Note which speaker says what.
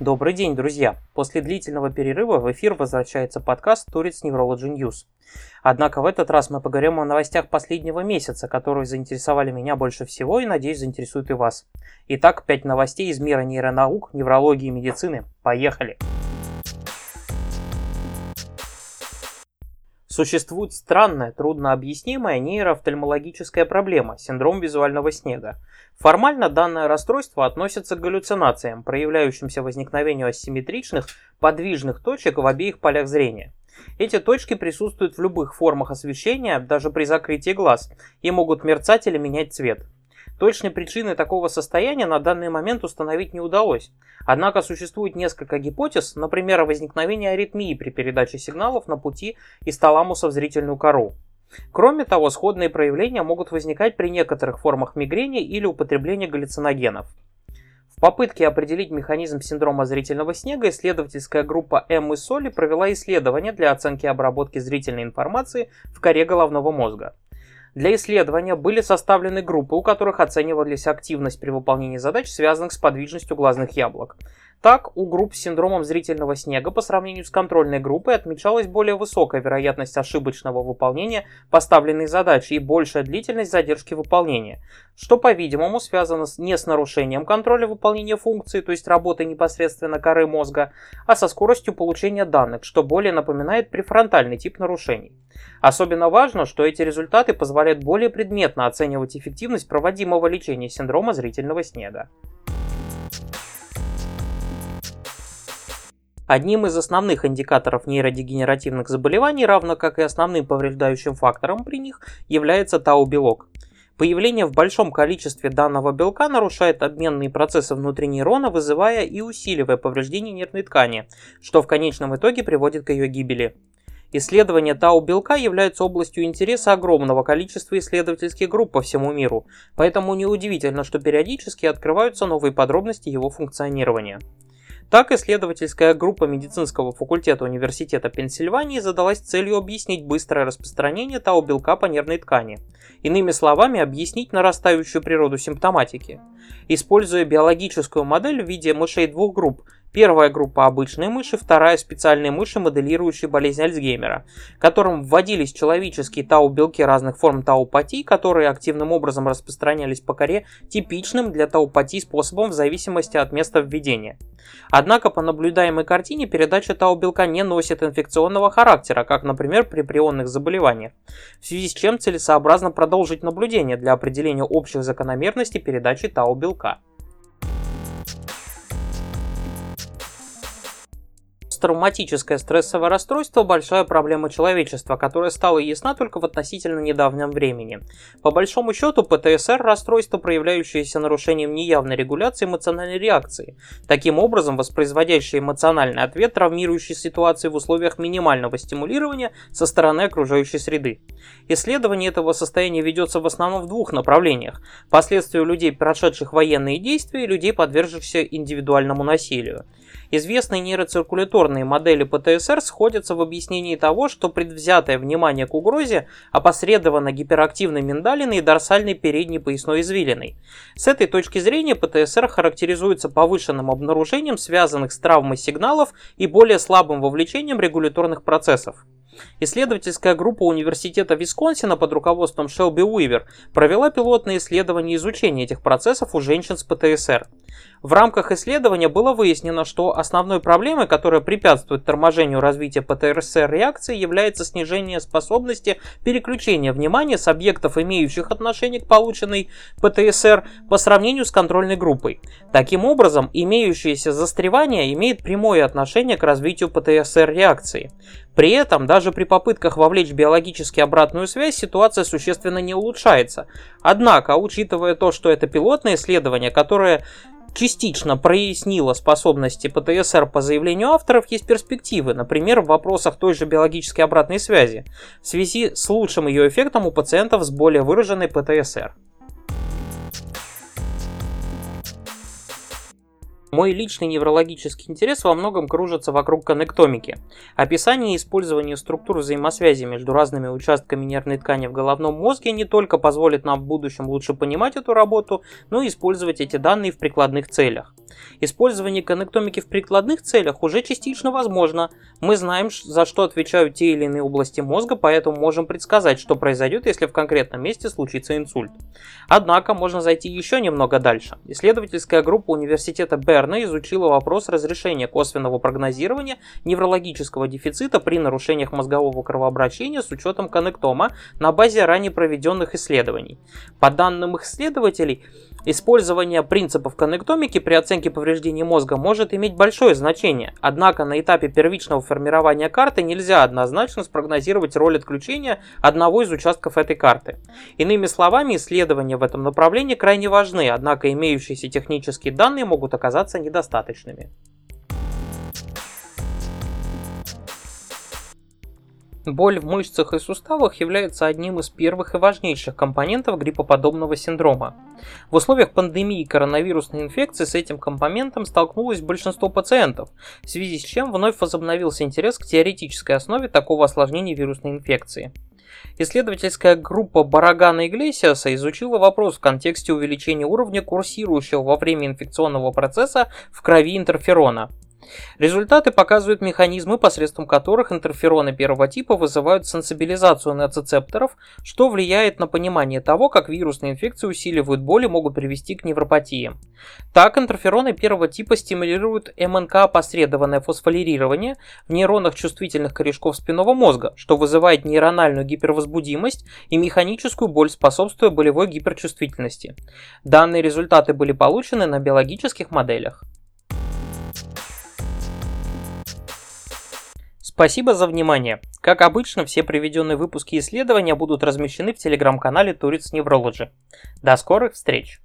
Speaker 1: Добрый день, друзья! После длительного перерыва в эфир возвращается подкаст Turits Neurology News. Однако в этот раз мы поговорим о новостях последнего месяца, которые заинтересовали меня больше всего и, надеюсь, заинтересуют и вас. Итак, 5 новостей из мира нейронаук, неврологии и медицины. Поехали! Существует странная, труднообъяснимая нейроофтальмологическая проблема – синдром визуального снега. Формально данное расстройство относится к галлюцинациям, проявляющимся возникновению асимметричных, подвижных точек в обеих полях зрения. Эти точки присутствуют в любых формах освещения, даже при закрытии глаз, и могут мерцать или менять цвет. Точной причины такого состояния на данный момент установить не удалось. Однако существует несколько гипотез, например, о возникновении аритмии при передаче сигналов на пути из таламуса в зрительную кору. Кроме того, сходные проявления могут возникать при некоторых формах мигрени или употреблении галлюциногенов. В попытке определить механизм синдрома зрительного снега исследовательская группа и Соли провела исследование для оценки обработки зрительной информации в коре головного мозга. Для исследования были составлены группы, у которых оценивались активность при выполнении задач, связанных с подвижностью глазных яблок. Так, у групп с синдромом зрительного снега по сравнению с контрольной группой отмечалась более высокая вероятность ошибочного выполнения поставленной задачи и большая длительность задержки выполнения, что, по-видимому, связано не с нарушением контроля выполнения функции, то есть работы непосредственно коры мозга, а со скоростью получения данных, что более напоминает префронтальный тип нарушений. Особенно важно, что эти результаты позволяют более предметно оценивать эффективность проводимого лечения синдрома зрительного снега. Одним из основных индикаторов нейродегенеративных заболеваний, равно как и основным повреждающим фактором при них, является тау-белок. Появление в большом количестве данного белка нарушает обменные процессы внутри нейрона, вызывая и усиливая повреждение нервной ткани, что в конечном итоге приводит к ее гибели. Исследования тау-белка являются областью интереса огромного количества исследовательских групп по всему миру, поэтому неудивительно, что периодически открываются новые подробности его функционирования. Так, исследовательская группа медицинского факультета Университета Пенсильвании задалась целью объяснить быстрое распространение тау-белка по нервной ткани. Иными словами, объяснить нарастающую природу симптоматики. Используя биологическую модель в виде мышей двух групп – Первая группа обычные мыши, вторая специальные мыши, моделирующие болезнь Альцгеймера, которым вводились человеческие тау-белки разных форм таупатии, которые активным образом распространялись по коре типичным для таупатии способом в зависимости от места введения. Однако по наблюдаемой картине передача тау-белка не носит инфекционного характера, как, например, при прионных заболеваниях, в связи с чем целесообразно продолжить наблюдение для определения общих закономерностей передачи тау-белка. Посттравматическое стрессовое расстройство – большая проблема человечества, которая стала ясна только в относительно недавнем времени. По большому счету, ПТСР – расстройство, проявляющееся нарушением неявной регуляции эмоциональной реакции, таким образом воспроизводящее эмоциональный ответ травмирующей ситуации в условиях минимального стимулирования со стороны окружающей среды. Исследование этого состояния ведется в основном в двух направлениях – последствия людей, прошедших военные действия, и людей, подвергшихся индивидуальному насилию. Известные нейроциркуляторные модели ПТСР сходятся в объяснении того, что предвзятое внимание к угрозе опосредовано гиперактивной миндалиной и дорсальной передней поясной извилиной. С этой точки зрения ПТСР характеризуется повышенным обнаружением связанных с травмой сигналов и более слабым вовлечением регуляторных процессов. Исследовательская группа Университета Висконсина под руководством Шелби Уивер провела пилотное исследование изучения этих процессов у женщин с ПТСР. В рамках исследования было выяснено, что основной проблемой, которая препятствует торможению развития ПТСР реакции, является снижение способности переключения внимания с объектов, имеющих отношение к полученной ПТСР, по сравнению с контрольной группой. Таким образом, имеющееся застревание имеет прямое отношение к развитию ПТСР реакции. При этом, даже при попытках вовлечь биологически обратную связь, ситуация существенно не улучшается. Однако, учитывая то, что это пилотное исследование, которое частично прояснило способности ПТСР по заявлению авторов, есть перспективы, например, в вопросах той же биологической обратной связи, в связи с лучшим ее эффектом у пациентов с более выраженной ПТСР. Мой личный неврологический интерес во многом кружится вокруг коннектомики. Описание и использование структур взаимосвязи между разными участками нервной ткани в головном мозге не только позволит нам в будущем лучше понимать эту работу, но и использовать эти данные в прикладных целях. Использование коннектомики в прикладных целях уже частично возможно. Мы знаем, за что отвечают те или иные области мозга, поэтому можем предсказать, что произойдет, если в конкретном месте случится инсульт. Однако можно зайти еще немного дальше. Исследовательская группа университета Берна изучила вопрос разрешения косвенного прогнозирования неврологического дефицита при нарушениях мозгового кровообращения с учетом коннектома на базе ранее проведенных исследований. По данным исследователей, Использование принципов коннектомики при оценке повреждений мозга может иметь большое значение, однако на этапе первичного формирования карты нельзя однозначно спрогнозировать роль отключения одного из участков этой карты. Иными словами, исследования в этом направлении крайне важны, однако имеющиеся технические данные могут оказаться недостаточными. Боль в мышцах и суставах является одним из первых и важнейших компонентов гриппоподобного синдрома. В условиях пандемии коронавирусной инфекции с этим компонентом столкнулось большинство пациентов, в связи с чем вновь возобновился интерес к теоретической основе такого осложнения вирусной инфекции. Исследовательская группа Барагана Иглесиаса изучила вопрос в контексте увеличения уровня курсирующего во время инфекционного процесса в крови интерферона – Результаты показывают механизмы, посредством которых интерфероны первого типа вызывают сенсибилизацию нецицепторов, что влияет на понимание того, как вирусные инфекции усиливают боль и могут привести к невропатии. Так, интерфероны первого типа стимулируют МНК-опосредованное фосфорилирование в нейронах чувствительных корешков спинного мозга, что вызывает нейрональную гипервозбудимость и механическую боль, способствуя болевой гиперчувствительности. Данные результаты были получены на биологических моделях. Спасибо за внимание. Как обычно, все приведенные выпуски исследования будут размещены в телеграм-канале Turits Neurology. До скорых встреч!